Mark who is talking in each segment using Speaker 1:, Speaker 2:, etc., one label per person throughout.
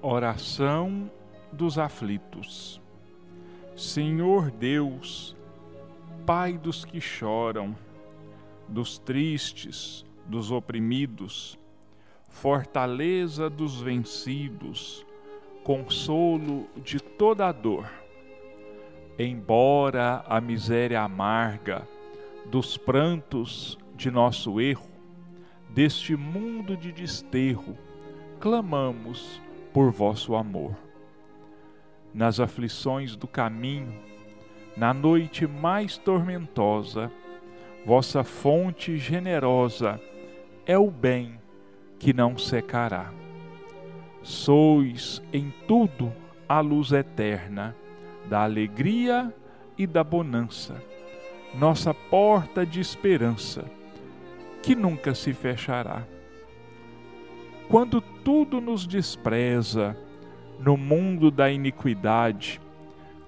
Speaker 1: Oração dos aflitos. Senhor Deus, Pai dos que choram, dos tristes, dos oprimidos, fortaleza dos vencidos, consolo de toda a dor. Embora a miséria amarga dos prantos de nosso erro, deste mundo de desterro, clamamos por vosso amor. Nas aflições do caminho, na noite mais tormentosa, vossa fonte generosa é o bem que não secará. Sois em tudo a luz eterna da alegria e da bonança, nossa porta de esperança, que nunca se fechará quando tudo nos despreza no mundo da iniquidade,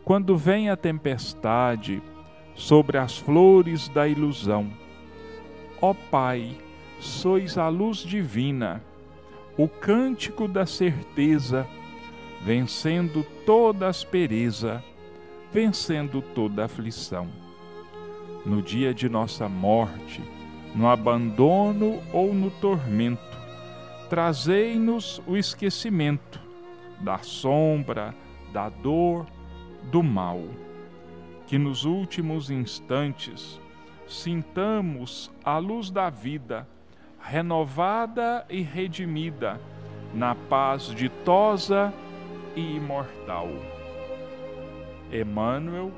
Speaker 1: quando vem a tempestade sobre as flores da ilusão. Ó Pai, sois a luz divina, o cântico da certeza, vencendo toda aspereza, vencendo toda aflição. No dia de nossa morte, no abandono ou no tormento, trazei-nos o esquecimento da sombra, da dor, do mal. Que nos últimos instantes sintamos a luz da vida, renovada e redimida, na paz ditosa e imortal. Emmanuel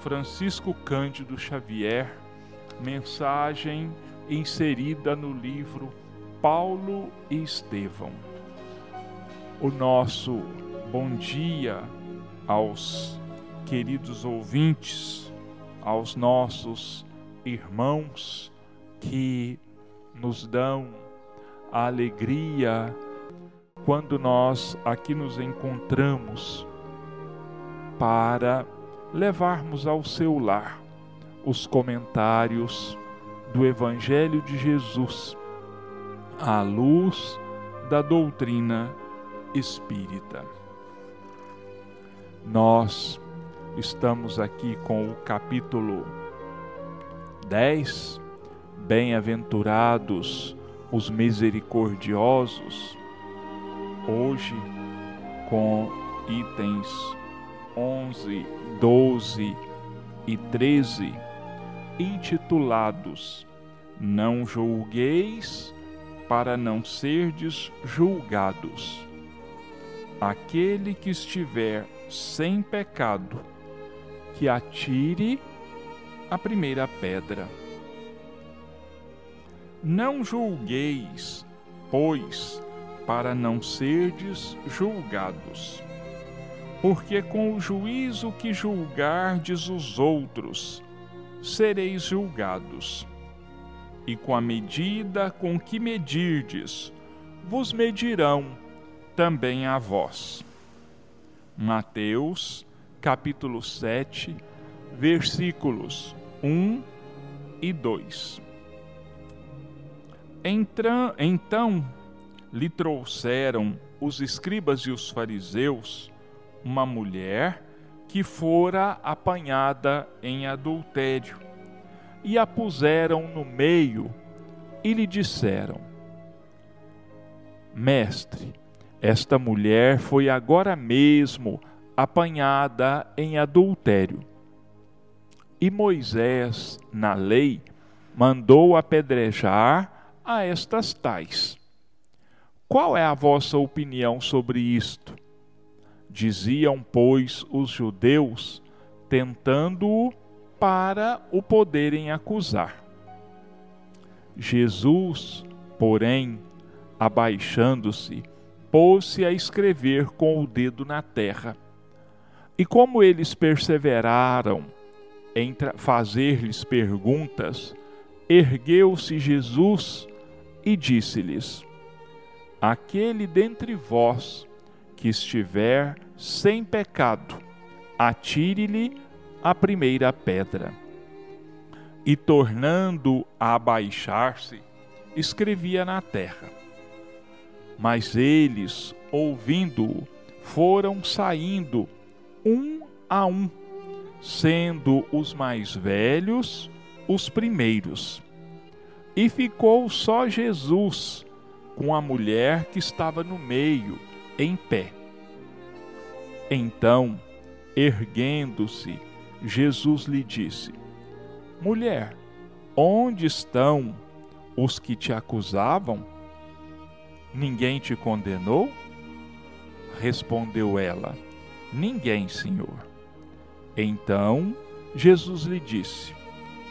Speaker 1: Francisco Cândido Xavier, mensagem inserida no livro Paulo e Estevão. O nosso bom dia aos queridos ouvintes, aos nossos irmãos que nos dão a alegria quando nós aqui nos encontramos para levarmos ao seu lar os comentários do Evangelho de Jesus à luz da doutrina espírita. Nós estamos aqui com o capítulo 10, Bem-aventurados os misericordiosos, hoje com itens 11, 12 e 13, intitulados Não julgueis para não serdes julgados. Aquele que estiver sem pecado, que atire a primeira pedra. Não julgueis, pois, para não serdes julgados. Porque com o juízo que julgardes os outros, sereis julgados e com a medida com que medirdes, vos medirão também a vós. Mateus, capítulo 7, versículos 1 e 2. Então lhe trouxeram os escribas e os fariseus uma mulher que fora apanhada em adultério e a puseram no meio e lhe disseram: Mestre, esta mulher foi agora mesmo apanhada em adultério. E Moisés, na lei, mandou apedrejar a estas tais. Qual é a vossa opinião sobre isto? Diziam, pois, os judeus, tentando-o para o poderem acusar. Jesus, porém, abaixando-se, pôs-se a escrever com o dedo na terra. E como eles perseveraram em fazer-lhes perguntas, ergueu-se Jesus e disse-lhes: Aquele dentre vós que estiver sem pecado, atire-lhe a primeira pedra. E tornando a abaixar-se, escrevia na terra. Mas eles ouvindo-o, foram saindo um a um, sendo os mais velhos os primeiros. E ficou só Jesus com a mulher que estava no meio, em pé. Então, erguendo-se, Jesus lhe disse: Mulher, onde estão os que te acusavam? Ninguém te condenou? Respondeu ela: Ninguém, Senhor. Então Jesus lhe disse: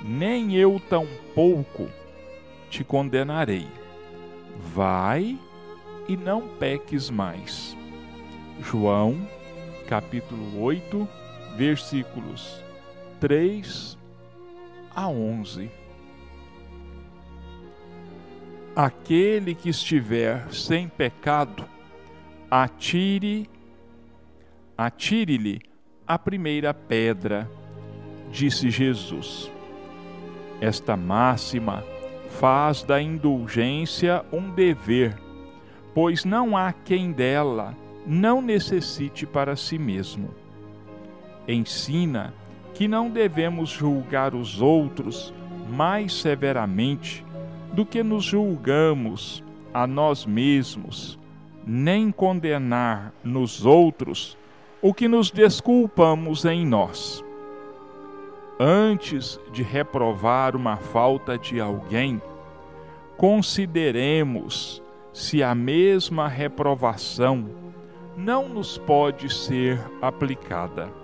Speaker 1: Nem eu tampouco te condenarei. Vai e não peques mais. João, capítulo 8, versículos 3 a 11. Aquele que estiver sem pecado, atire atire-lhe a primeira pedra, disse Jesus. Esta máxima faz da indulgência um dever, pois não há quem dela não necessite para si mesmo. Ensina que não devemos julgar os outros mais severamente do que nos julgamos a nós mesmos, nem condenar nos outros o que nos desculpamos em nós. Antes de reprovar uma falta de alguém, consideremos se a mesma reprovação não nos pode ser aplicada.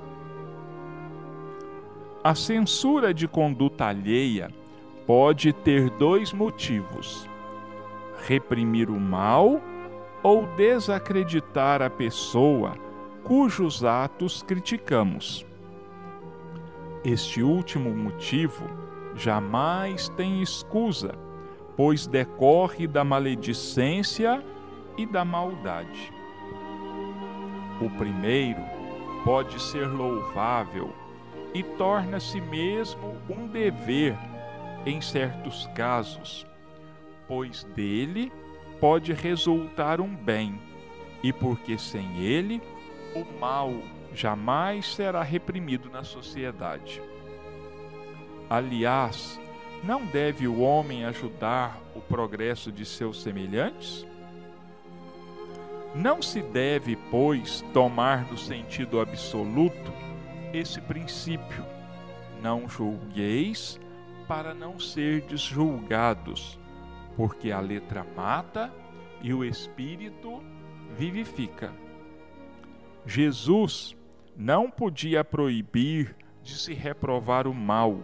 Speaker 1: A censura de conduta alheia pode ter dois motivos: reprimir o mal ou desacreditar a pessoa cujos atos criticamos. Este último motivo jamais tem escusa, pois decorre da maledicência e da maldade. O primeiro pode ser louvável e torna-se mesmo um dever em certos casos, pois dele pode resultar um bem, e porque sem ele o mal jamais será reprimido na sociedade. Aliás, não deve o homem ajudar o progresso de seus semelhantes? Não se deve, pois, tomar no sentido absoluto esse princípio: não julgueis para não serdes julgados, porque a letra mata e o espírito vivifica. Jesus não podia proibir de se reprovar o mal,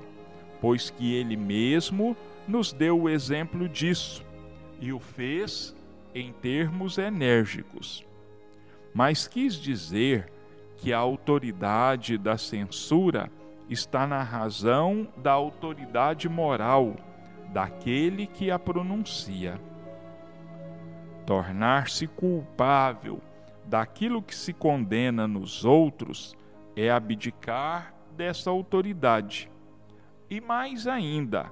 Speaker 1: pois que ele mesmo nos deu o exemplo disso e o fez em termos enérgicos. Mas quis dizer que a autoridade da censura está na razão da autoridade moral daquele que a pronuncia. Tornar-se culpável daquilo que se condena nos outros é abdicar dessa autoridade. E mais ainda,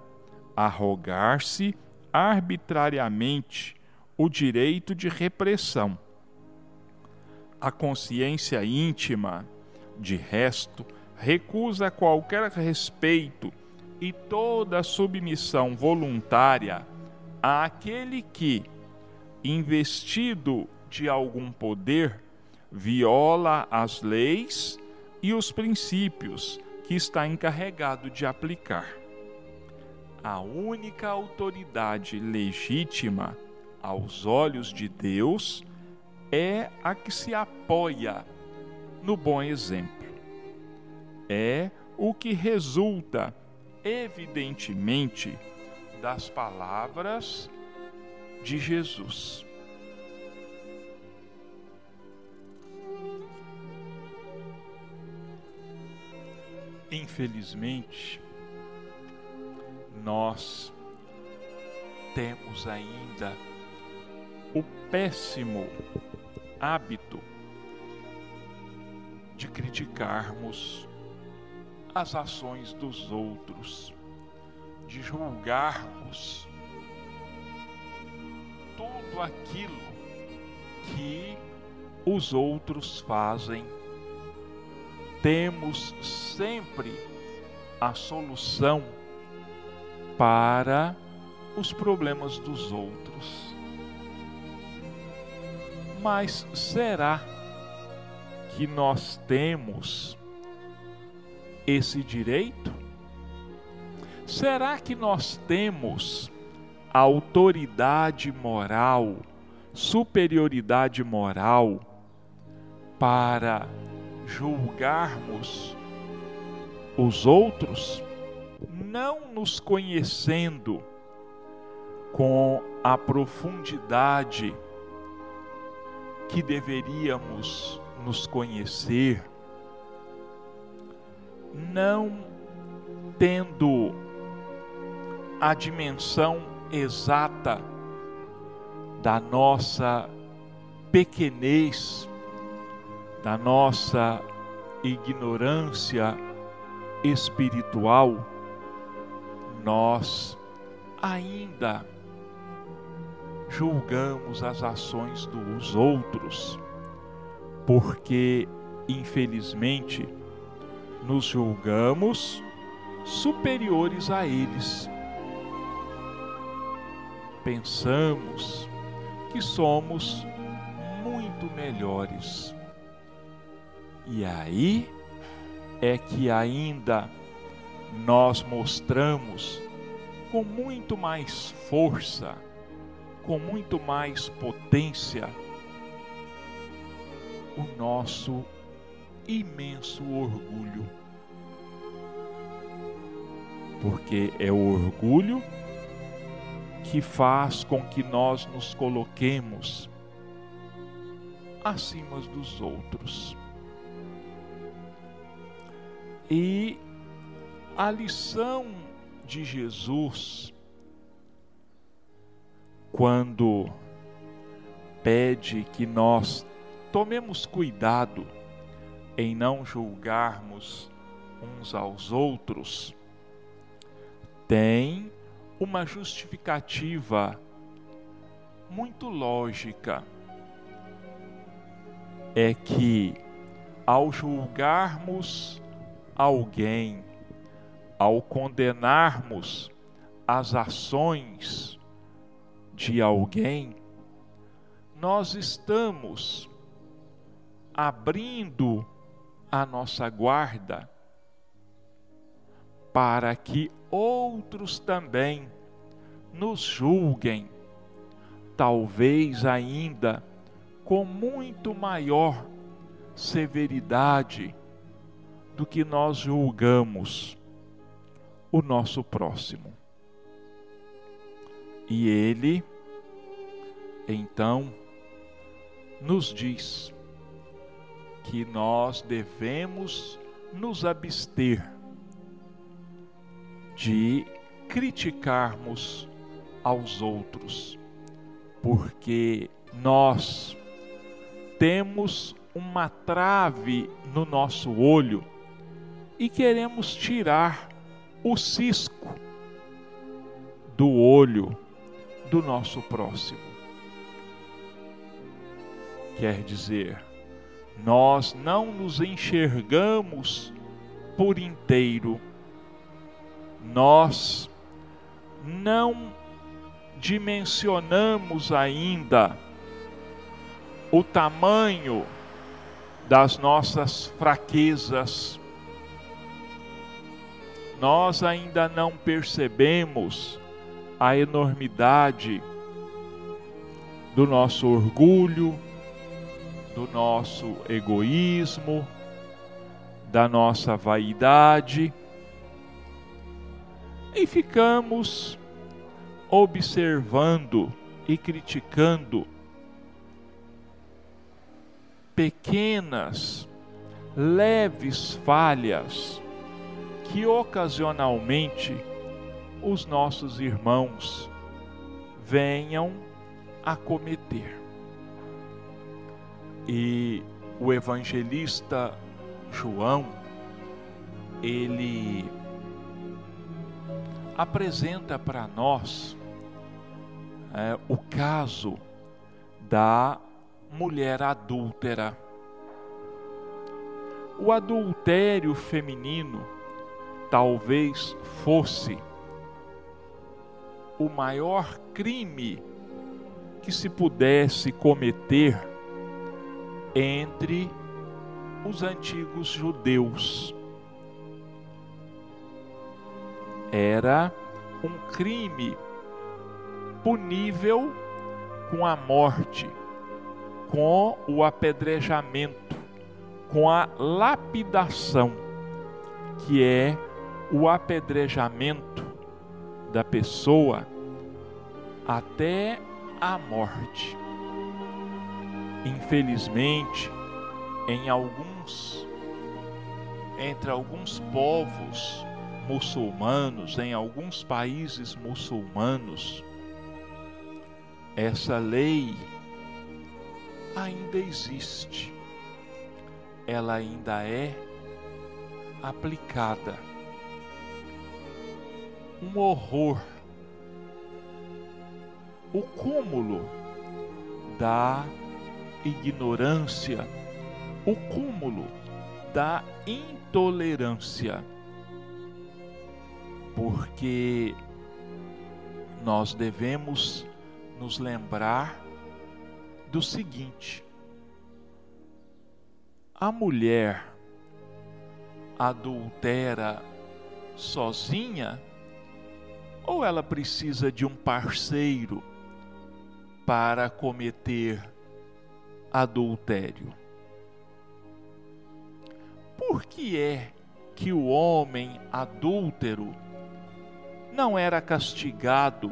Speaker 1: arrogar-se arbitrariamente o direito de repressão. A consciência íntima, de resto, recusa qualquer respeito e toda submissão voluntária àquele que, investido de algum poder viola as leis e os princípios que está encarregado de aplicar. A única autoridade legítima aos olhos de Deus é a que se apoia no bom exemplo. É o que resulta, evidentemente, das palavras de Jesus. Infelizmente, nós temos ainda o péssimo hábito de criticarmos as ações dos outros, de julgarmos tudo aquilo que os outros fazem. Temos sempre a solução para os problemas dos outros. Mas será que nós temos esse direito? Será que nós temos autoridade moral, superioridade moral para julgarmos os outros, não nos conhecendo com a profundidade que deveríamos nos conhecer, não tendo a dimensão exata da nossa pequenez, da nossa ignorância espiritual, nós ainda julgamos as ações dos outros, porque, infelizmente, nos julgamos superiores a eles. Pensamos que somos muito melhores. E aí é que ainda nós mostramos com muito mais força, com muito mais potência, o nosso imenso orgulho. Porque é o orgulho que faz com que nós nos coloquemos acima dos outros. E a lição de Jesus, quando pede que nós tomemos cuidado em não julgarmos uns aos outros, tem uma justificativa muito lógica. É que ao julgarmos alguém, ao condenarmos as ações de alguém, nós estamos abrindo a nossa guarda para que outros também nos julguem, talvez ainda com muito maior severidade do que nós julgamos o nosso próximo. E ele, então, nos diz que nós devemos nos abster de criticarmos aos outros, porque nós temos uma trave no nosso olho e queremos tirar o cisco do olho do nosso próximo. Quer dizer, nós não nos enxergamos por inteiro, nós não dimensionamos ainda o tamanho das nossas fraquezas, nós ainda não percebemos a enormidade do nosso orgulho, do nosso egoísmo, da nossa vaidade, e ficamos observando e criticando pequenas, leves falhas que ocasionalmente os nossos irmãos venham a cometer. E o evangelista João, ele apresenta para nós é, o caso da mulher adúltera. O adultério feminino talvez fosse o maior crime que se pudesse cometer entre os antigos judeus. Era um crime punível com a morte, com o apedrejamento, com a lapidação, que é o apedrejamento da pessoa até a morte. Infelizmente, em alguns entre alguns povos muçulmanos, em alguns países muçulmanos, essa lei ainda existe. Ela ainda é aplicada. Um horror. O cúmulo da ignorância, o cúmulo da intolerância. Porque nós devemos nos lembrar do seguinte: a mulher adultera sozinha ou ela precisa de um parceiro para cometer adultério? Por que é que o homem adúltero não era castigado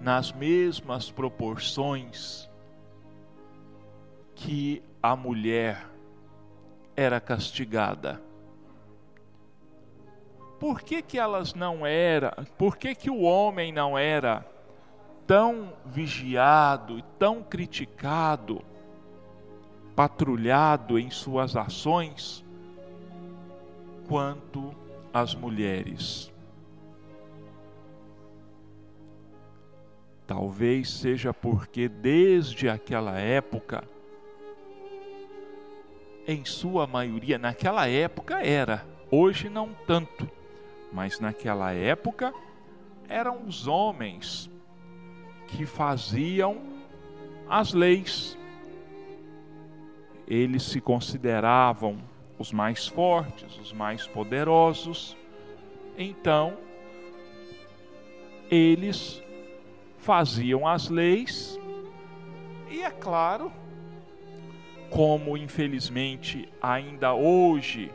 Speaker 1: nas mesmas proporções que a mulher era castigada. Por que, que elas não eram, por que, que o homem não era tão vigiado e tão criticado, patrulhado em suas ações, quanto as mulheres? Talvez seja porque desde aquela época, em sua maioria, naquela época era, hoje não tanto, mas naquela época eram os homens que faziam as leis. Eles se consideravam os mais fortes, os mais poderosos. Então, eles faziam as leis, e é claro, como infelizmente ainda hoje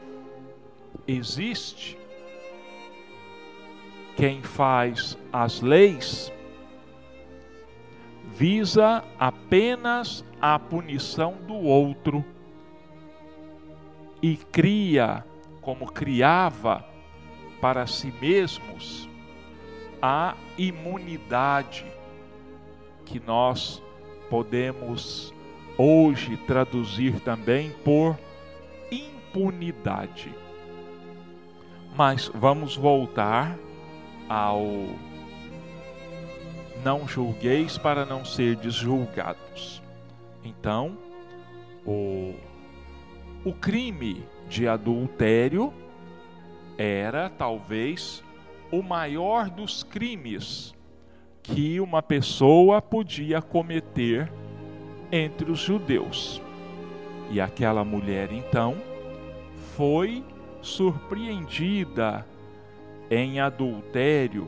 Speaker 1: existe, quem faz as leis visa apenas a punição do outro e cria, como criava para si mesmos, a imunidade que nós podemos hoje traduzir também por impunidade. Mas vamos voltar ao não julgueis para não ser julgados. Então, o, o crime de adultério era talvez o maior dos crimes que uma pessoa podia cometer entre os judeus. E aquela mulher então foi surpreendida em adultério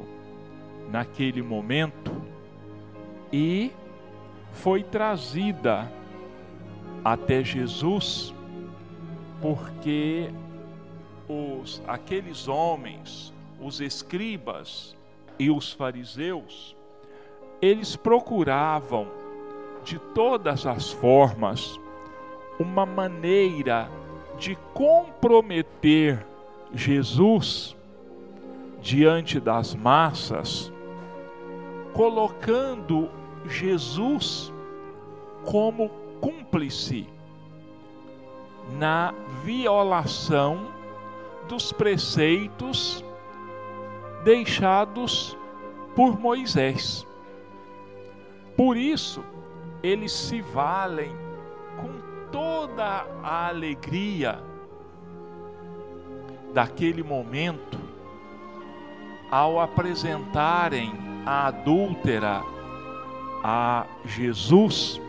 Speaker 1: naquele momento e foi trazida até Jesus porque os aqueles homens, os escribas e os fariseus eles procuravam de todas as formas uma maneira de comprometer Jesus diante das massas, colocando Jesus como cúmplice na violação dos preceitos deixados por Moisés. Por isso, eles se valem com toda a alegria daquele momento, ao apresentarem a adúltera a Jesus,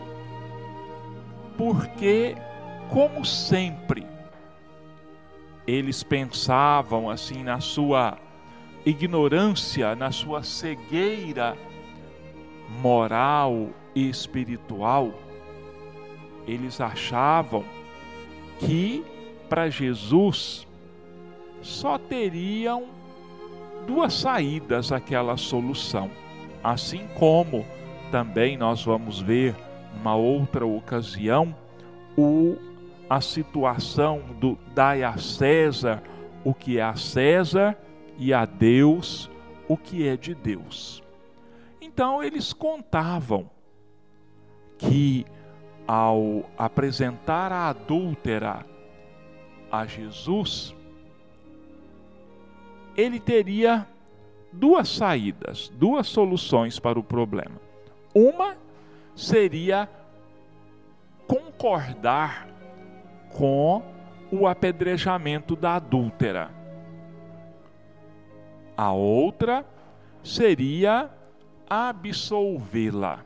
Speaker 1: porque, como sempre, eles pensavam assim na sua ignorância, na sua cegueira moral e espiritual, eles achavam que para Jesus só teriam duas saídas aquela solução. Assim como também nós vamos ver numa outra ocasião o a situação do dai a César o que é a César e a Deus o que é de Deus. Então eles contavam que ao apresentar a adúltera a Jesus, ele teria duas saídas, duas soluções para o problema. Uma seria concordar com o apedrejamento da adúltera. A outra seria absolvê-la,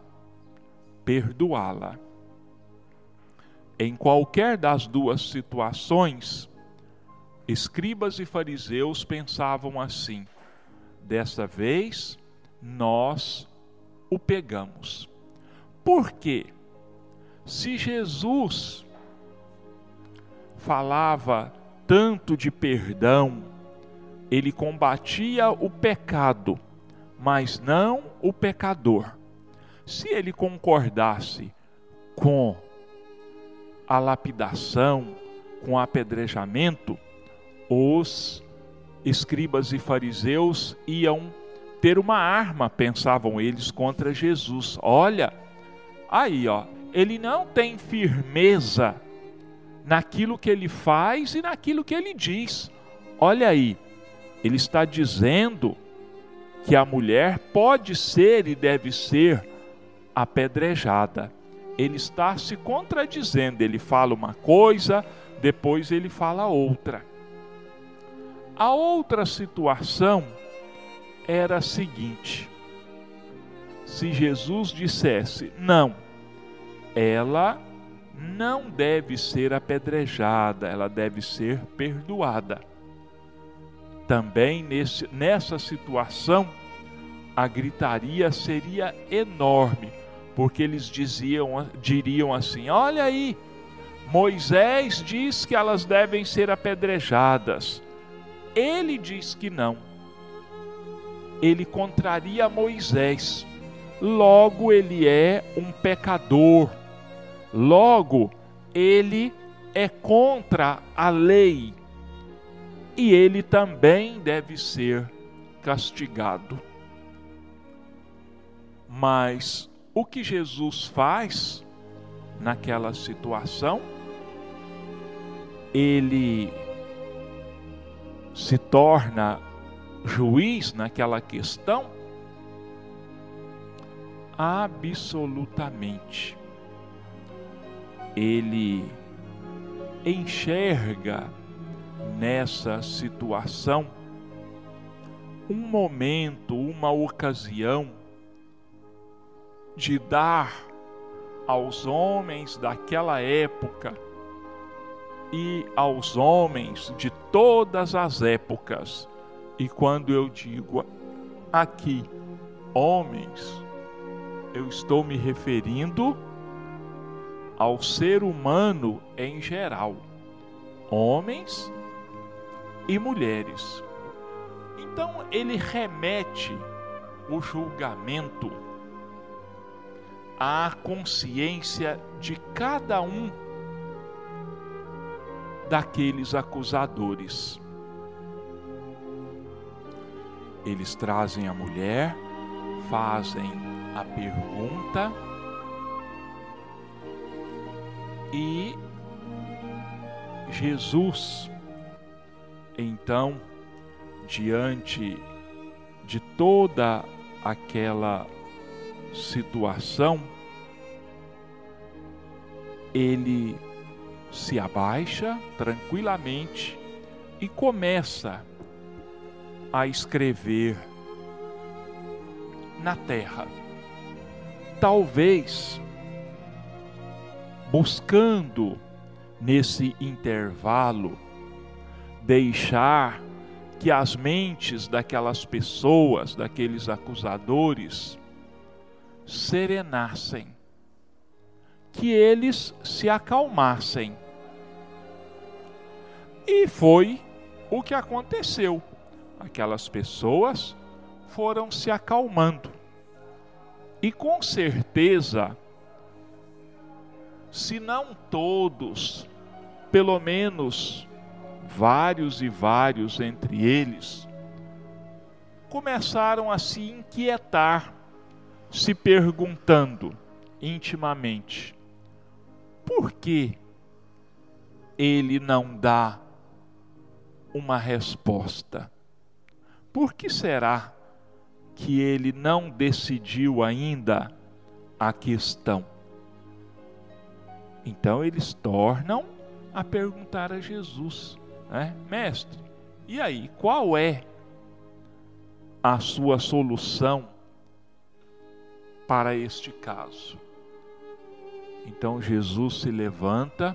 Speaker 1: perdoá-la. Em qualquer das duas situações, escribas e fariseus pensavam assim: dessa vez nós o pegamos. Por quê? Se Jesus falava tanto de perdão, ele combatia o pecado, mas não o pecador. Se ele concordasse com a lapidação, com o apedrejamento, os escribas e fariseus iam ter uma arma, pensavam eles, contra Jesus. Olha, aí, ó, ele não tem firmeza naquilo que ele faz e naquilo que ele diz. Olha aí, ele está dizendo que a mulher pode ser e deve ser apedrejada. Ele está se contradizendo, ele fala uma coisa, depois ele fala outra. A outra situação era a seguinte: se Jesus dissesse, não, ela não deve ser apedrejada, ela deve ser perdoada. Também nesse, nessa situação, a gritaria seria enorme, porque eles diziam, diriam assim: Olha aí, Moisés diz que elas devem ser apedrejadas. Ele diz que não. Ele contraria Moisés. Logo, ele é um pecador Logo, ele é contra a lei e ele também deve ser castigado. Mas o que Jesus faz naquela situação? Ele se torna juiz naquela questão? Absolutamente ele enxerga nessa situação um momento, uma ocasião de dar aos homens daquela época e aos homens de todas as épocas. E quando eu digo aqui homens, eu estou me referindo ao ser humano em geral, homens e mulheres. Então ele remete o julgamento à consciência de cada um daqueles acusadores. Eles trazem a mulher, fazem a pergunta e Jesus, então, diante de toda aquela situação, ele se abaixa tranquilamente e começa a escrever na terra. Talvez buscando nesse intervalo deixar que as mentes daquelas pessoas, daqueles acusadores, serenassem, que eles se acalmassem. E foi o que aconteceu. Aquelas pessoas foram se acalmando. E com certeza, se não todos, pelo menos vários e vários entre eles, começaram a se inquietar, se perguntando intimamente: por que ele não dá uma resposta? Por que será que ele não decidiu ainda a questão? Então eles tornam a perguntar a Jesus: né? Mestre, e aí, qual é a sua solução para este caso? Então Jesus se levanta,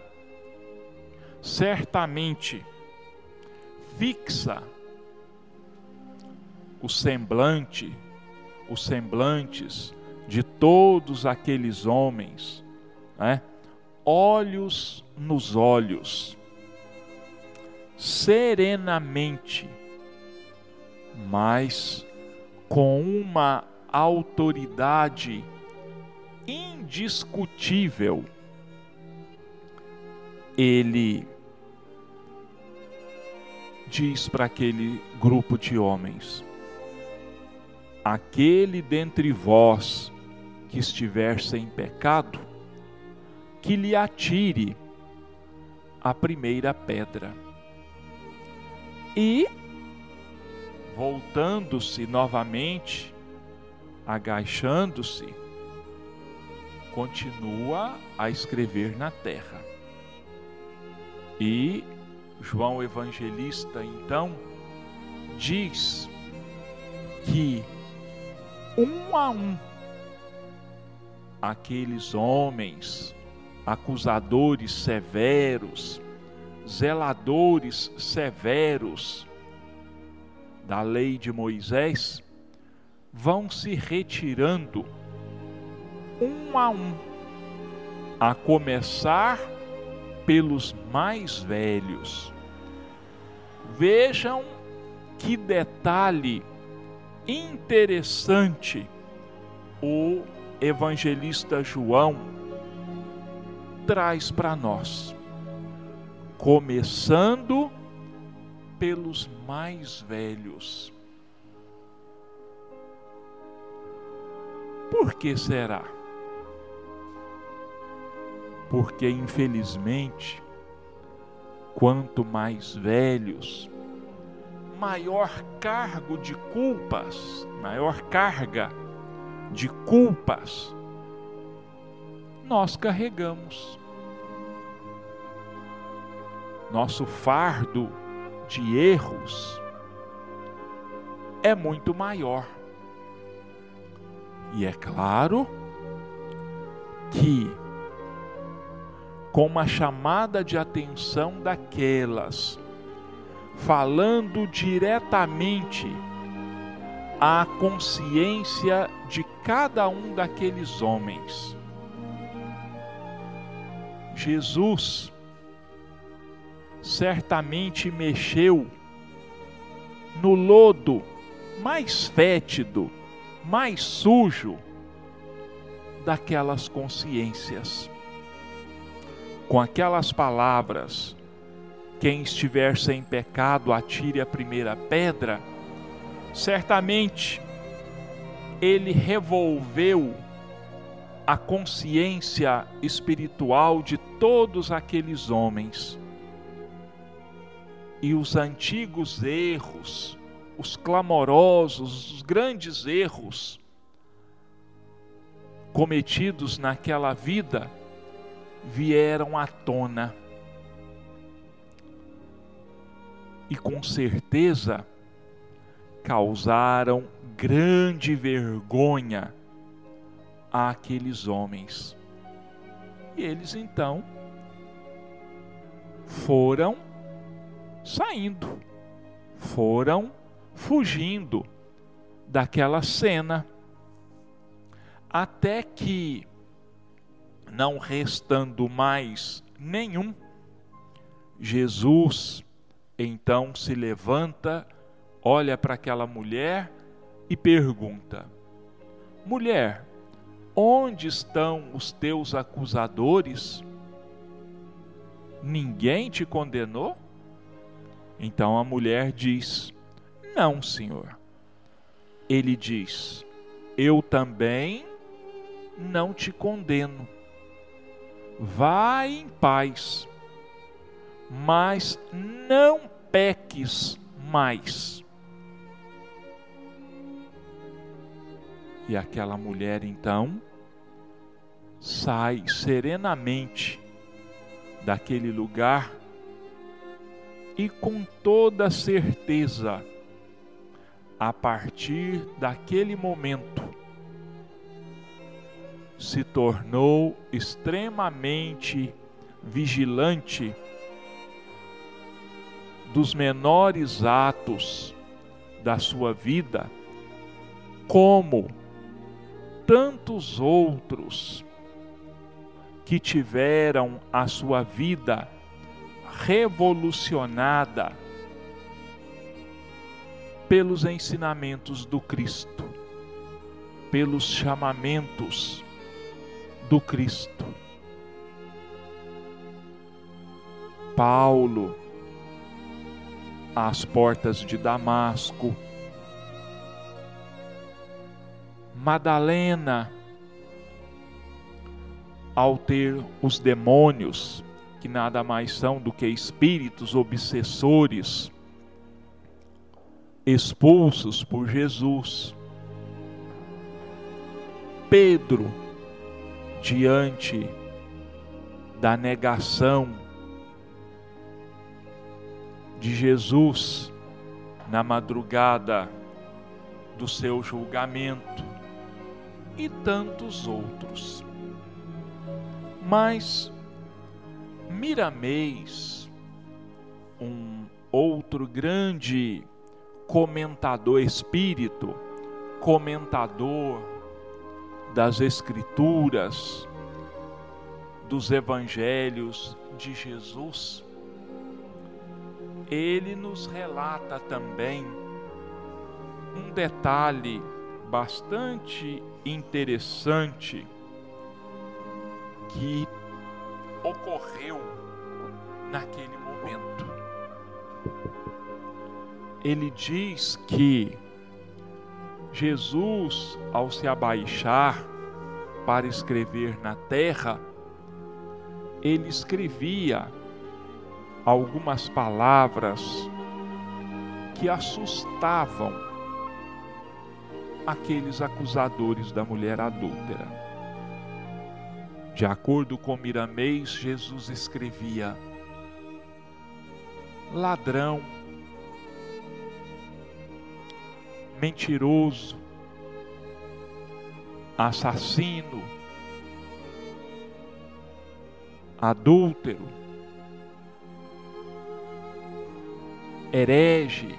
Speaker 1: certamente fixa o semblante, os semblantes de todos aqueles homens, né? olhos nos olhos serenamente, mas com uma autoridade indiscutível. Ele diz para aquele grupo de homens: Aquele dentre vós que estiver sem pecado, que lhe atire a primeira pedra. E, voltando-se novamente, agachando-se, continua a escrever na terra. E João Evangelista então diz que um a um aqueles homens acusadores severos zeladores severos da lei de Moisés vão se retirando um a um, a começar pelos mais velhos. Vejam que detalhe interessante o evangelista João traz para nós começando pelos mais velhos. Por que será? Porque, infelizmente, quanto mais velhos, maior cargo de culpas, maior carga de culpas nós carregamos nosso fardo de erros é muito maior. E é claro que, com uma chamada de atenção daquelas, falando diretamente à consciência de cada um daqueles homens, Jesus certamente mexeu no lodo mais fétido, mais sujo daquelas consciências. Com aquelas palavras, quem estiver sem pecado, atire a primeira pedra, certamente ele revolveu a consciência espiritual de todos aqueles homens e os antigos erros, os clamorosos, os grandes erros cometidos naquela vida, vieram à tona. E com certeza causaram grande vergonha àqueles homens. E eles então foram saindo, foram fugindo daquela cena, até que, não restando mais nenhum, Jesus então se levanta, olha para aquela mulher e pergunta: Mulher, onde estão os teus acusadores? Ninguém te condenou? Então a mulher diz: Não, Senhor. Ele diz: Eu também não te condeno. Vai em paz, mas não peques mais. E aquela mulher então sai serenamente daquele lugar e com toda certeza, a partir daquele momento, se tornou extremamente vigilante dos menores atos da sua vida, como tantos outros que tiveram a sua vida revolucionada pelos ensinamentos do Cristo, pelos chamamentos do Cristo. Paulo, às portas de Damasco, Madalena, ao ter os demônios, que nada mais são do que espíritos obsessores, expulsos por Jesus. Pedro, diante da negação de Jesus na madrugada do seu julgamento, e tantos outros. Mas Miramês, um outro grande comentador espírito, comentador das Escrituras, dos Evangelhos de Jesus, ele nos relata também um detalhe bastante interessante que ocorreu naquele momento. Ele diz que Jesus, ao se abaixar para escrever na terra, ele escrevia algumas palavras que assustavam aqueles acusadores da mulher adúltera. De acordo com Miramês, Jesus escrevia: ladrão, mentiroso, assassino, adúltero, herege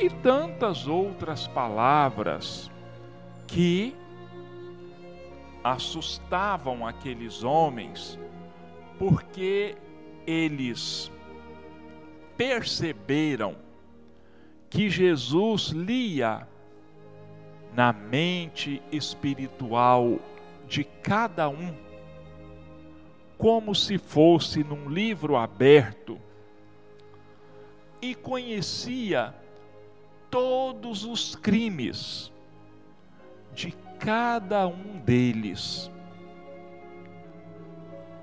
Speaker 1: e tantas outras palavras que assustavam aqueles homens, porque eles perceberam que Jesus lia na mente espiritual de cada um, como se fosse num livro aberto, e conhecia todos os crimes de cada um deles.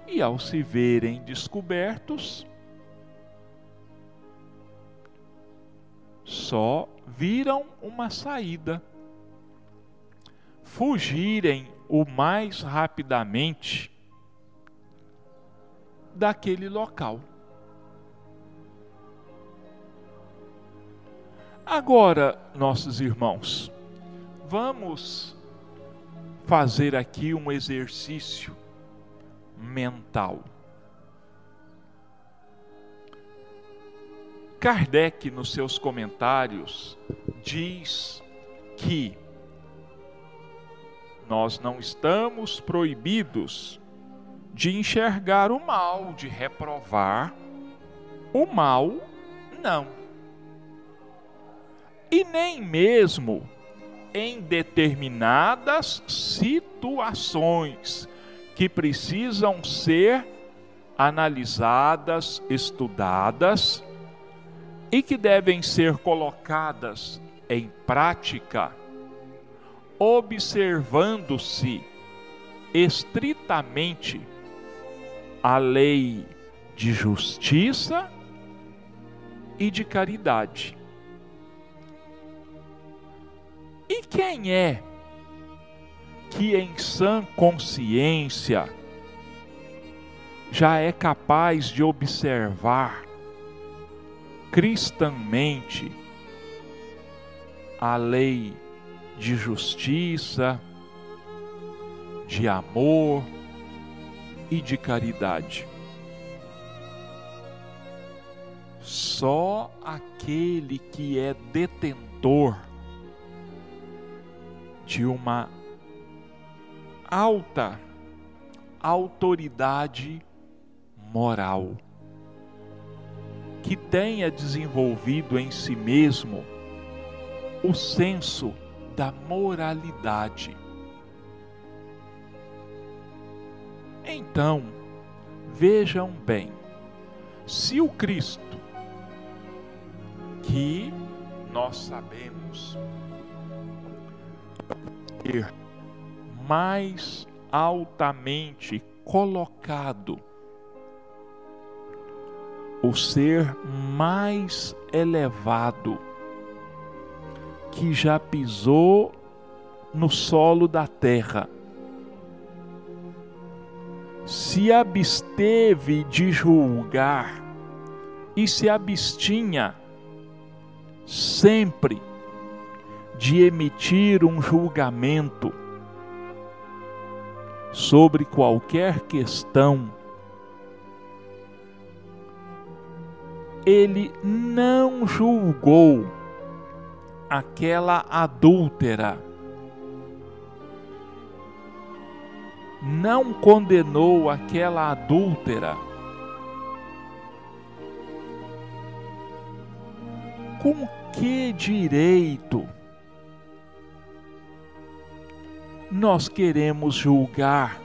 Speaker 1: E ao se verem descobertos, só viram uma saída. Fugirem o mais rapidamente daquele local. Agora, nossos irmãos, vamos fazer aqui um exercício mental. Kardec, nos seus comentários, diz que nós não estamos proibidos de enxergar o mal, de reprovar o mal, não. E nem mesmo em determinadas situações que precisam ser analisadas, estudadas e que devem ser colocadas em prática, observando-se estritamente a lei de justiça e de caridade. E quem é que em sã consciência já é capaz de observar cristãmente a lei de justiça, de amor e de caridade. Só aquele que é detentor de uma alta autoridade moral que tenha desenvolvido em si mesmo o senso da moralidade. Então, vejam bem, se o Cristo, que nós sabemos ser mais altamente colocado o ser mais elevado que já pisou no solo da terra. Se absteve de julgar e se abstinha sempre de emitir um julgamento sobre qualquer questão ele não julgou aquela adúltera, não condenou aquela adúltera. Com que direito nós queremos julgar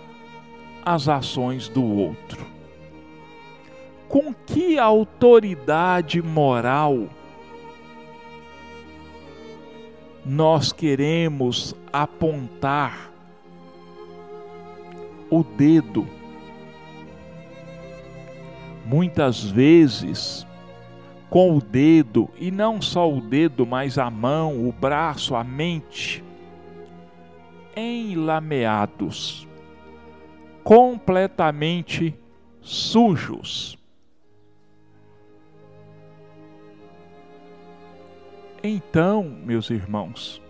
Speaker 1: as ações do outro? com que autoridade moral nós queremos apontar o dedo? Muitas vezes, com o dedo, e não só o dedo, mas a mão, o braço, a mente, enlameados, completamente sujos. Então, meus irmãos,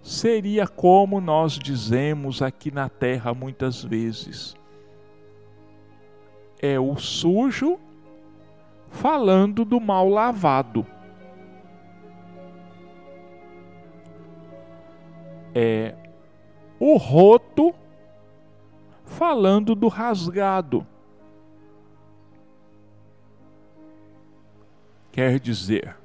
Speaker 1: seria como nós dizemos aqui na terra muitas vezes: é o sujo falando do mal lavado. É o roto falando do rasgado. Quer dizer,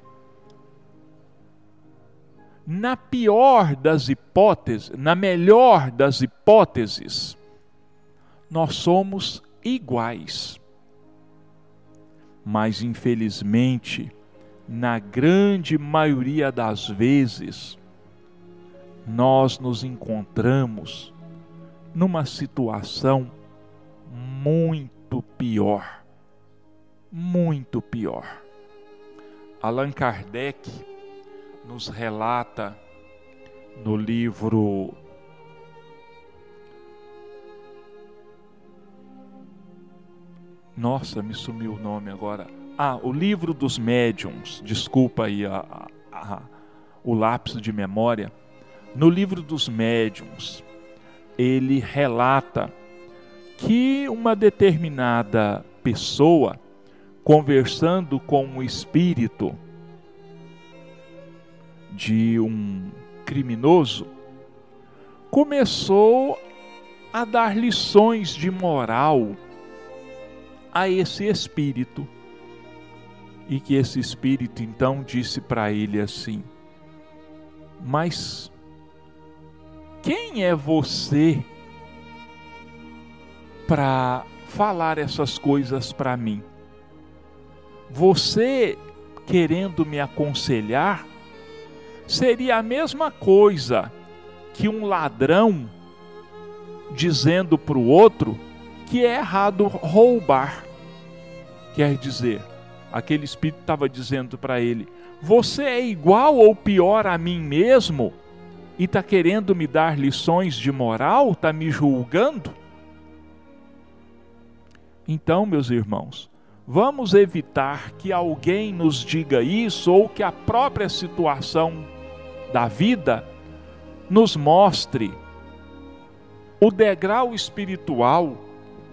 Speaker 1: na pior das hipóteses, na melhor das hipóteses, nós somos iguais. Mas, infelizmente, na grande maioria das vezes, nós nos encontramos numa situação muito pior. Muito pior. Allan Kardec nos relata no livro Nossa, me sumiu o nome agora. Ah, o livro dos médiums. Desculpa aí a, a, a, o lapso de memória. No livro dos médiums, ele relata que uma determinada pessoa, conversando com o espírito de um criminoso, começou a dar lições de moral a esse espírito. E que esse espírito então disse para ele assim: Mas quem é você para falar essas coisas para mim? Você querendo me aconselhar seria a mesma coisa que um ladrão dizendo para o outro que é errado roubar. Quer dizer, aquele espírito estava dizendo para ele: Você é igual ou pior a mim mesmo? E está querendo me dar lições de moral? Está me julgando? Então, meus irmãos, vamos evitar que alguém nos diga isso ou que a própria situação da vida nos mostre o degrau espiritual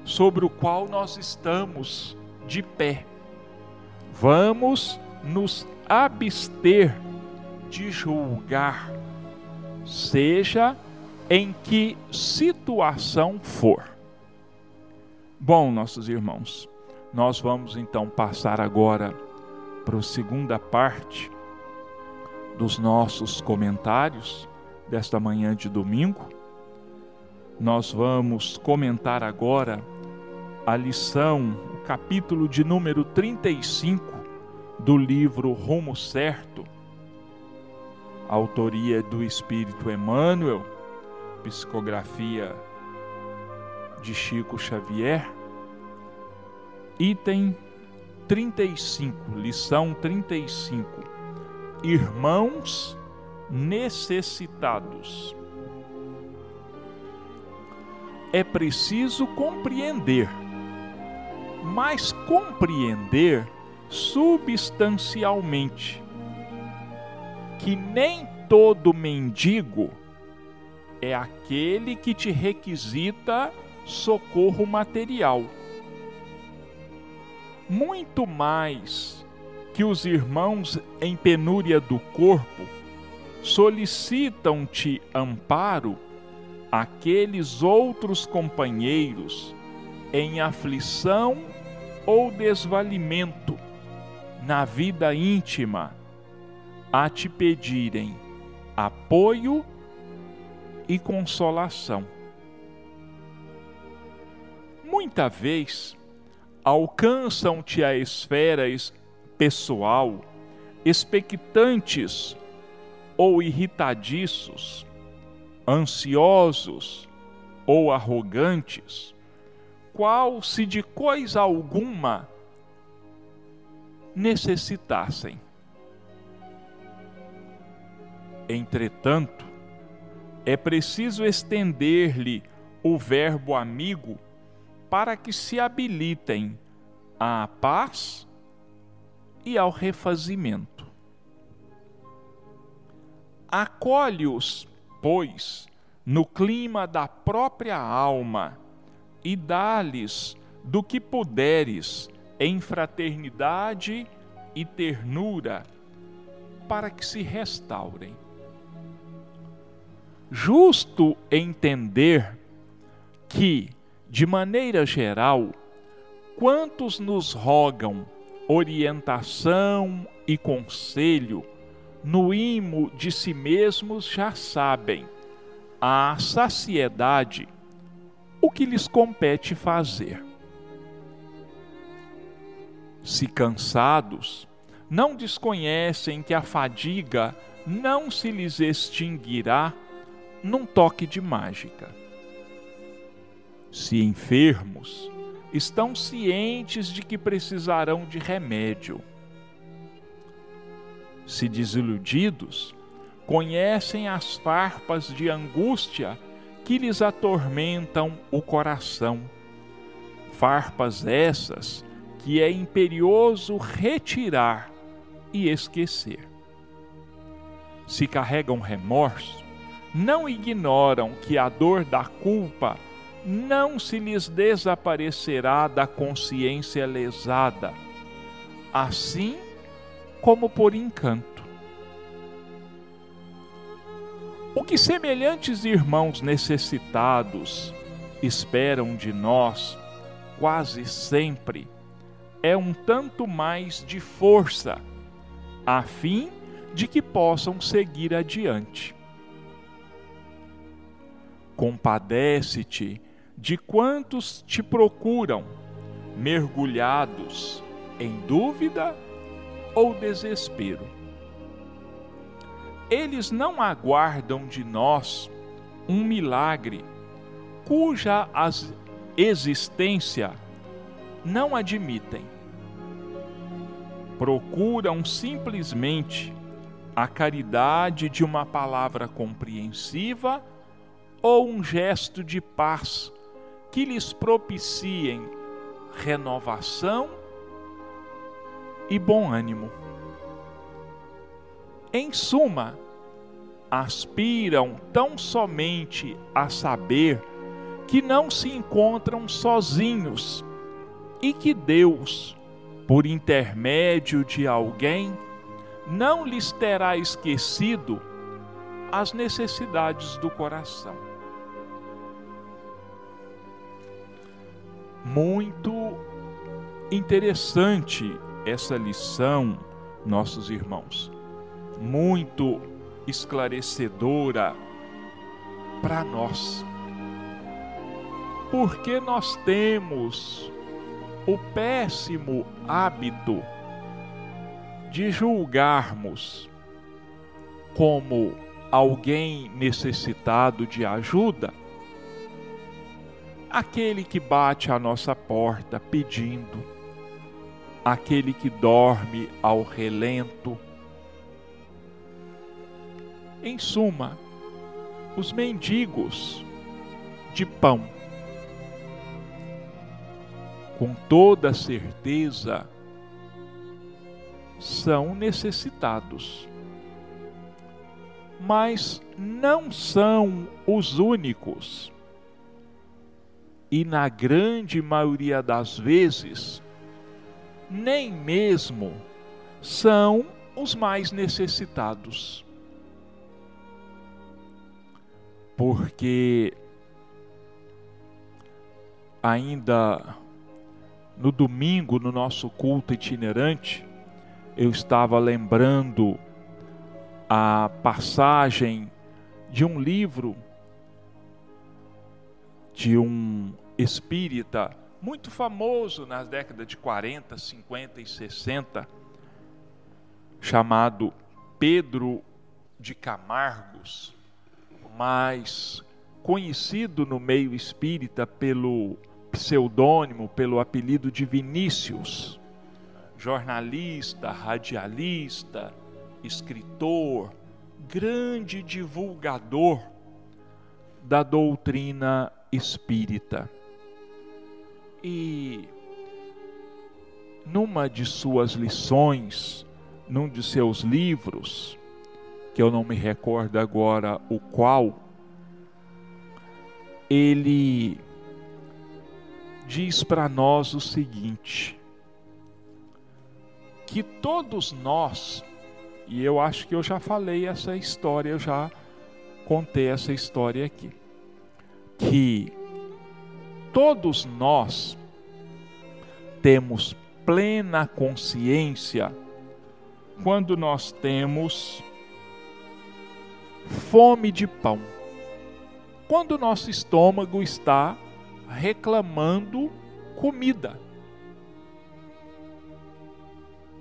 Speaker 1: sobre o qual nós estamos de pé. Vamos nos abster de julgar, seja em que situação for. Bom, nossos irmãos, nós vamos então passar agora para a segunda parte dos nossos comentários desta manhã de domingo. Nós vamos comentar agora a lição, o capítulo de número 35 do livro Rumo Certo, autoria do Espírito Emmanuel, psicografia de Chico Xavier, item 35, lição 35. Irmãos necessitados. É preciso compreender mas compreender substancialmente que nem todo mendigo é aquele que te requisita socorro material. Muito mais que os irmãos em penúria do corpo solicitam-te amparo, aqueles outros companheiros em aflição ou desvalimento na vida íntima a te pedirem apoio e consolação. Muita vez alcançam-te a esfera pessoal expectantes ou irritadiços, ansiosos ou arrogantes, qual se de coisa alguma necessitassem. Entretanto, é preciso estender-lhe o verbo amigo para que se habilitem à paz e ao refazimento. Acolhe-os, pois, no clima da própria alma e dá-lhes do que puderes em fraternidade e ternura, para que se restaurem. Justo entender que, de maneira geral, quantos nos rogam orientação e conselho no imo de si mesmos já sabem, a saciedade o que lhes compete fazer. Se cansados, não desconhecem que a fadiga não se lhes extinguirá num toque de mágica. Se enfermos, estão cientes de que precisarão de remédio. Se desiludidos, conhecem as farpas de angústia que lhes atormentam o coração, farpas essas que é imperioso retirar e esquecer. Se carregam remorso, não ignoram que a dor da culpa não se lhes desaparecerá da consciência lesada, assim como por encanto. O que semelhantes irmãos necessitados esperam de nós, quase sempre, é um tanto mais de força, a fim de que possam seguir adiante. Compadece-te de quantos te procuram, mergulhados em dúvida ou desespero. Eles não aguardam de nós um milagre cuja existência não admitem. Procuram simplesmente a caridade de uma palavra compreensiva ou um gesto de paz que lhes propiciem renovação e bom ânimo. Em suma, aspiram tão somente a saber que não se encontram sozinhos e que Deus, por intermédio de alguém, não lhes terá esquecido as necessidades do coração. Muito interessante essa lição, nossos irmãos. Muito esclarecedora para nós. Porque nós temos o péssimo hábito de julgarmos como alguém necessitado de ajuda aquele que bate à nossa porta pedindo, aquele que dorme ao relento. Em suma, os mendigos de pão. Com toda certeza, são necessitados. Mas não são os únicos e na grande maioria das vezes, nem mesmo são os mais necessitados. Porque ainda no domingo, no nosso culto itinerante, eu estava lembrando a passagem de um livro de um espírita muito famoso nas décadas de 40, 50 e 60, chamado Pedro de Camargos, mais conhecido no meio espírita pelo pseudônimo, pelo apelido de Vinícius, jornalista, radialista, escritor, grande divulgador da doutrina espírita. E numa de suas lições, num de seus livros, que eu não me recordo agora o qual, ele diz para nós o seguinte: que todos nós, e eu acho que eu já falei essa história, eu já contei essa história aqui que todos nós temos plena consciência quando nós temos fome de pão. Quando nosso estômago está reclamando comida.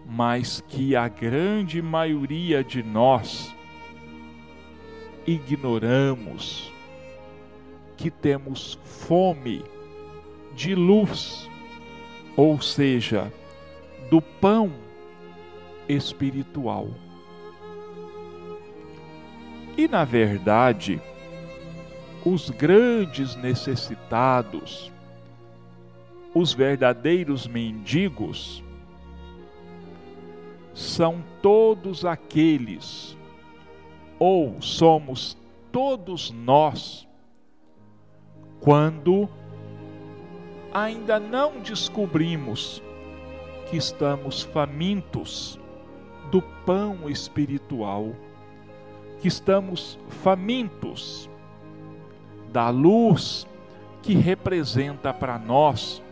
Speaker 1: Mas que a grande maioria de nós ignoramos que temos fome de luz, ou seja, do pão espiritual. E na verdade, os grandes necessitados os verdadeiros mendigos são todos aqueles, ou somos todos nós, quando ainda não descobrimos que estamos famintos do pão espiritual, que estamos famintos da luz que representa para nós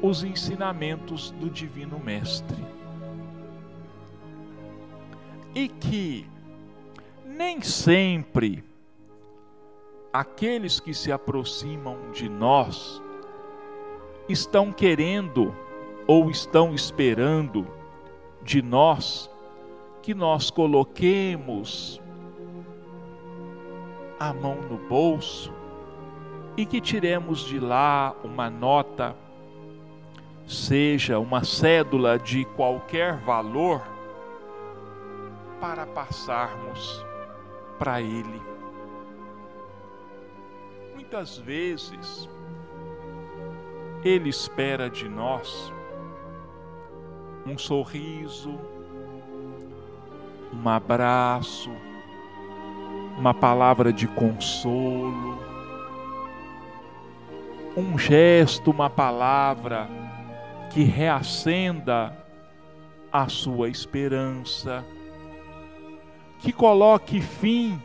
Speaker 1: os ensinamentos do Divino Mestre. E que nem sempre aqueles que se aproximam de nós estão querendo ou estão esperando de nós que nós coloquemos a mão no bolso e que tiremos de lá uma nota, seja uma cédula de qualquer valor, para passarmos para Ele. Muitas vezes, Ele espera de nós um sorriso, um abraço, uma palavra de consolo, um gesto, uma palavra que reacenda a sua esperança, que coloque fim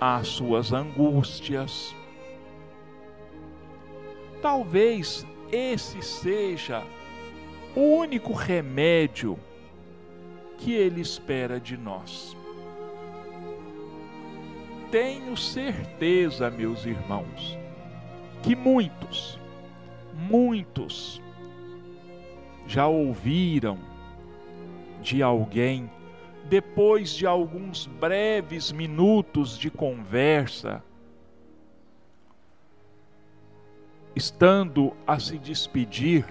Speaker 1: às suas angústias. Talvez esse seja o único remédio que Ele espera de nós. Tenho certeza, meus irmãos, que muitos, muitos já ouviram de alguém, depois de alguns breves minutos de conversa, estando a se despedir,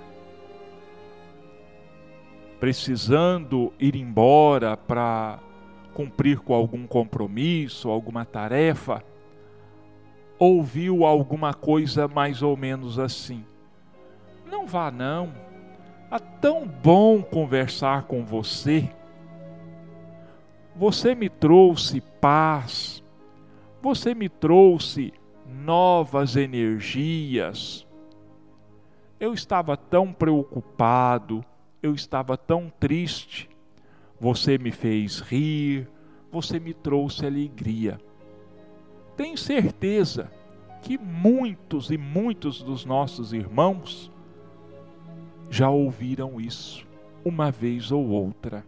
Speaker 1: precisando ir embora para cumprir com algum compromisso, alguma tarefa, ouviu alguma coisa mais ou menos assim: Não vá, não. É tão bom conversar com você. Você me trouxe paz. Você me trouxe novas energias. Eu estava tão preocupado, eu estava tão triste. Você me fez rir, você me trouxe alegria. Tenho certeza que muitos e muitos dos nossos irmãos já ouviram isso uma vez ou outra.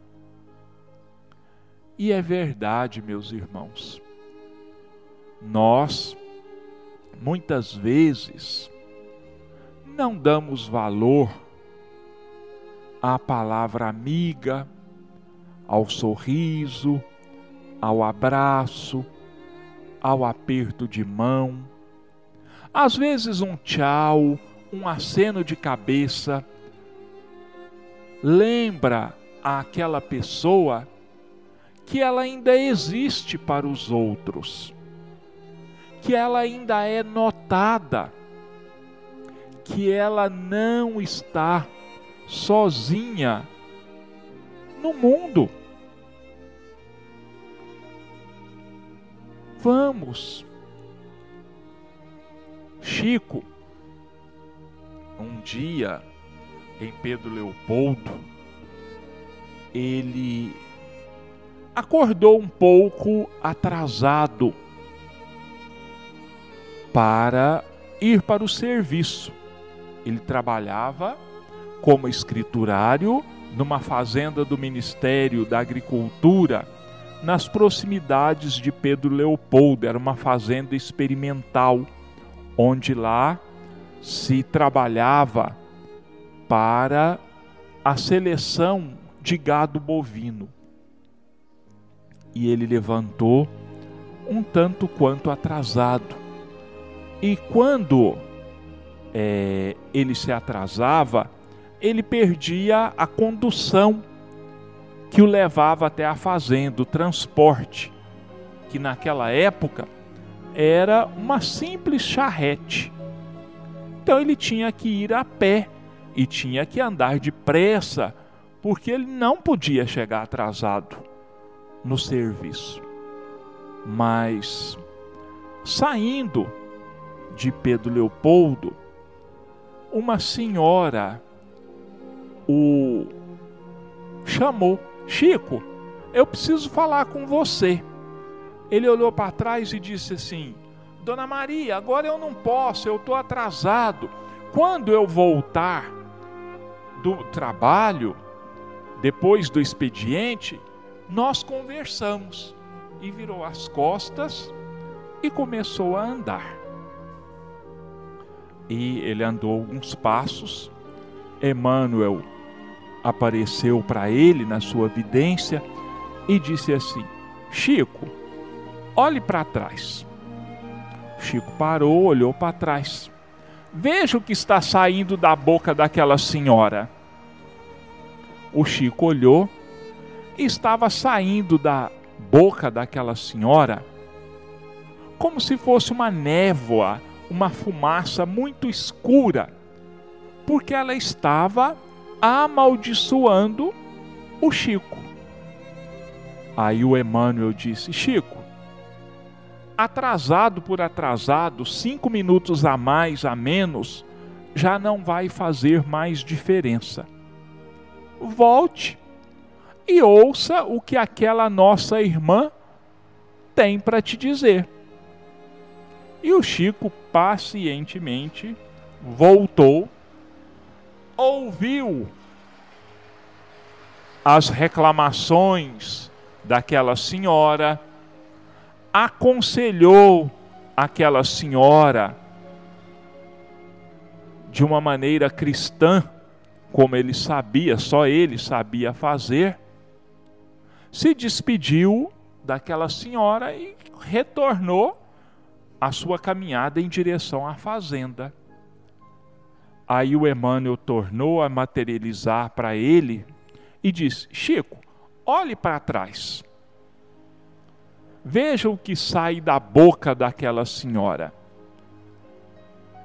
Speaker 1: E é verdade, meus irmãos. Nós, muitas vezes, não damos valor à palavra amiga, ao sorriso, ao abraço, ao aperto de mão. Às vezes, um tchau, um aceno de cabeça, lembra àquela pessoa que ela ainda existe para os outros, que ela ainda é notada, que ela não está sozinha no mundo. Vamos. Chico, um dia em Pedro Leopoldo, ele acordou um pouco atrasado para ir para o serviço. Ele trabalhava como escriturário numa fazenda do Ministério da Agricultura nas proximidades de Pedro Leopoldo. Era uma fazenda experimental, onde lá se trabalhava para a seleção de gado bovino. E ele levantou um tanto quanto atrasado. E quando é, ele se atrasava, ele perdia a condução que o levava até a fazenda, o transporte, que naquela época era uma simples charrete. Então ele tinha que ir a pé e tinha que andar depressa, porque ele não podia chegar atrasado no serviço. Mas saindo de Pedro Leopoldo, uma senhora o chamou: Chico, eu preciso falar com você. Ele olhou para trás e disse assim: Dona Maria, agora eu não posso, eu estou atrasado. Quando eu voltar do trabalho, depois do expediente, nós conversamos. E virou as costas e começou a andar. E ele andou alguns passos. Emmanuel apareceu para ele na sua vidência e disse assim: Chico, olhe para trás. Chico parou, olhou para trás. Veja o que está saindo da boca daquela senhora. O Chico olhou e estava saindo da boca daquela senhora como se fosse uma névoa, uma fumaça muito escura, porque ela estava amaldiçoando o Chico. Aí o Emmanuel disse: Chico, atrasado por atrasado, cinco minutos a mais, a menos, já não vai fazer mais diferença. Volte e ouça o que aquela nossa irmã tem para te dizer. E o Chico pacientemente voltou, ouviu as reclamações daquela senhora, aconselhou aquela senhora de uma maneira cristã, como ele sabia, só ele sabia fazer, se despediu daquela senhora e retornou a sua caminhada em direção à fazenda. Aí o Emmanuel tornou a materializar para ele e disse: Chico, olhe para trás. Veja o que sai da boca daquela senhora.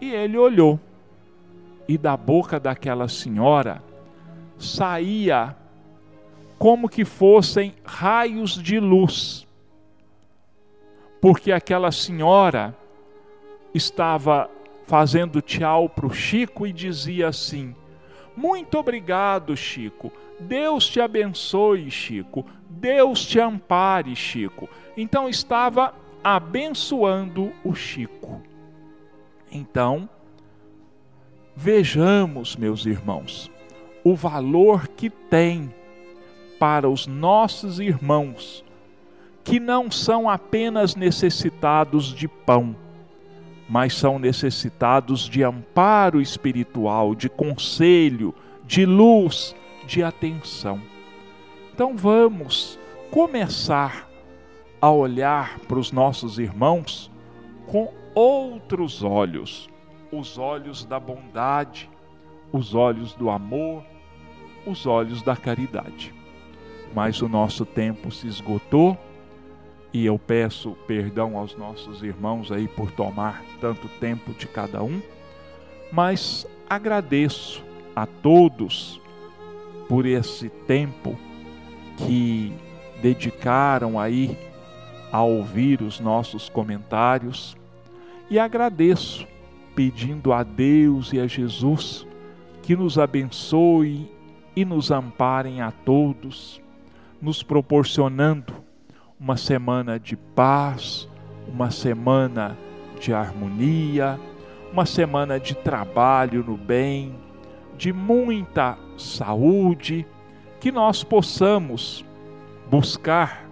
Speaker 1: E ele olhou, e da boca daquela senhora saía como que fossem raios de luz. Porque aquela senhora estava fazendo tchau para o Chico e dizia assim: Muito obrigado, Chico. Deus te abençoe, Chico. Deus te ampare, Chico. Então estava abençoando o Chico. Então, vejamos, meus irmãos, o valor que tem para os nossos irmãos que não são apenas necessitados de pão, mas são necessitados de amparo espiritual, de conselho, de luz, de atenção. Então vamos começar a olhar para os nossos irmãos com outros olhos, os olhos da bondade, os olhos do amor, os olhos da caridade. Mas o nosso tempo se esgotou e eu peço perdão aos nossos irmãos aí por tomar tanto tempo de cada um, mas agradeço a todos por esse tempo que dedicaram aí a ouvir os nossos comentários. E agradeço pedindo a Deus e a Jesus que nos abençoe e nos amparem a todos, nos proporcionando uma semana de paz, uma semana de harmonia, uma semana de trabalho no bem, de muita saúde, que nós possamos buscar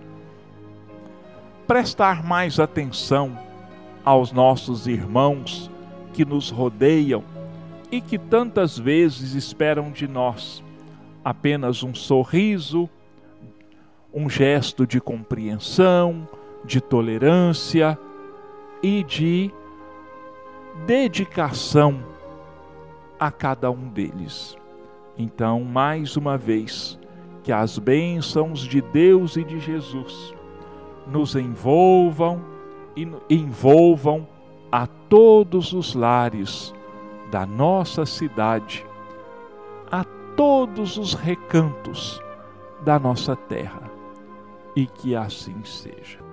Speaker 1: prestar mais atenção aos nossos irmãos que nos rodeiam e que tantas vezes esperam de nós apenas um sorriso, um gesto de compreensão, de tolerância e de dedicação a cada um deles. Então, mais uma vez, que as bênçãos de Deus e de Jesus nos envolvam e envolvam a todos os lares da nossa cidade a todos os recantos da nossa terra. E que assim seja.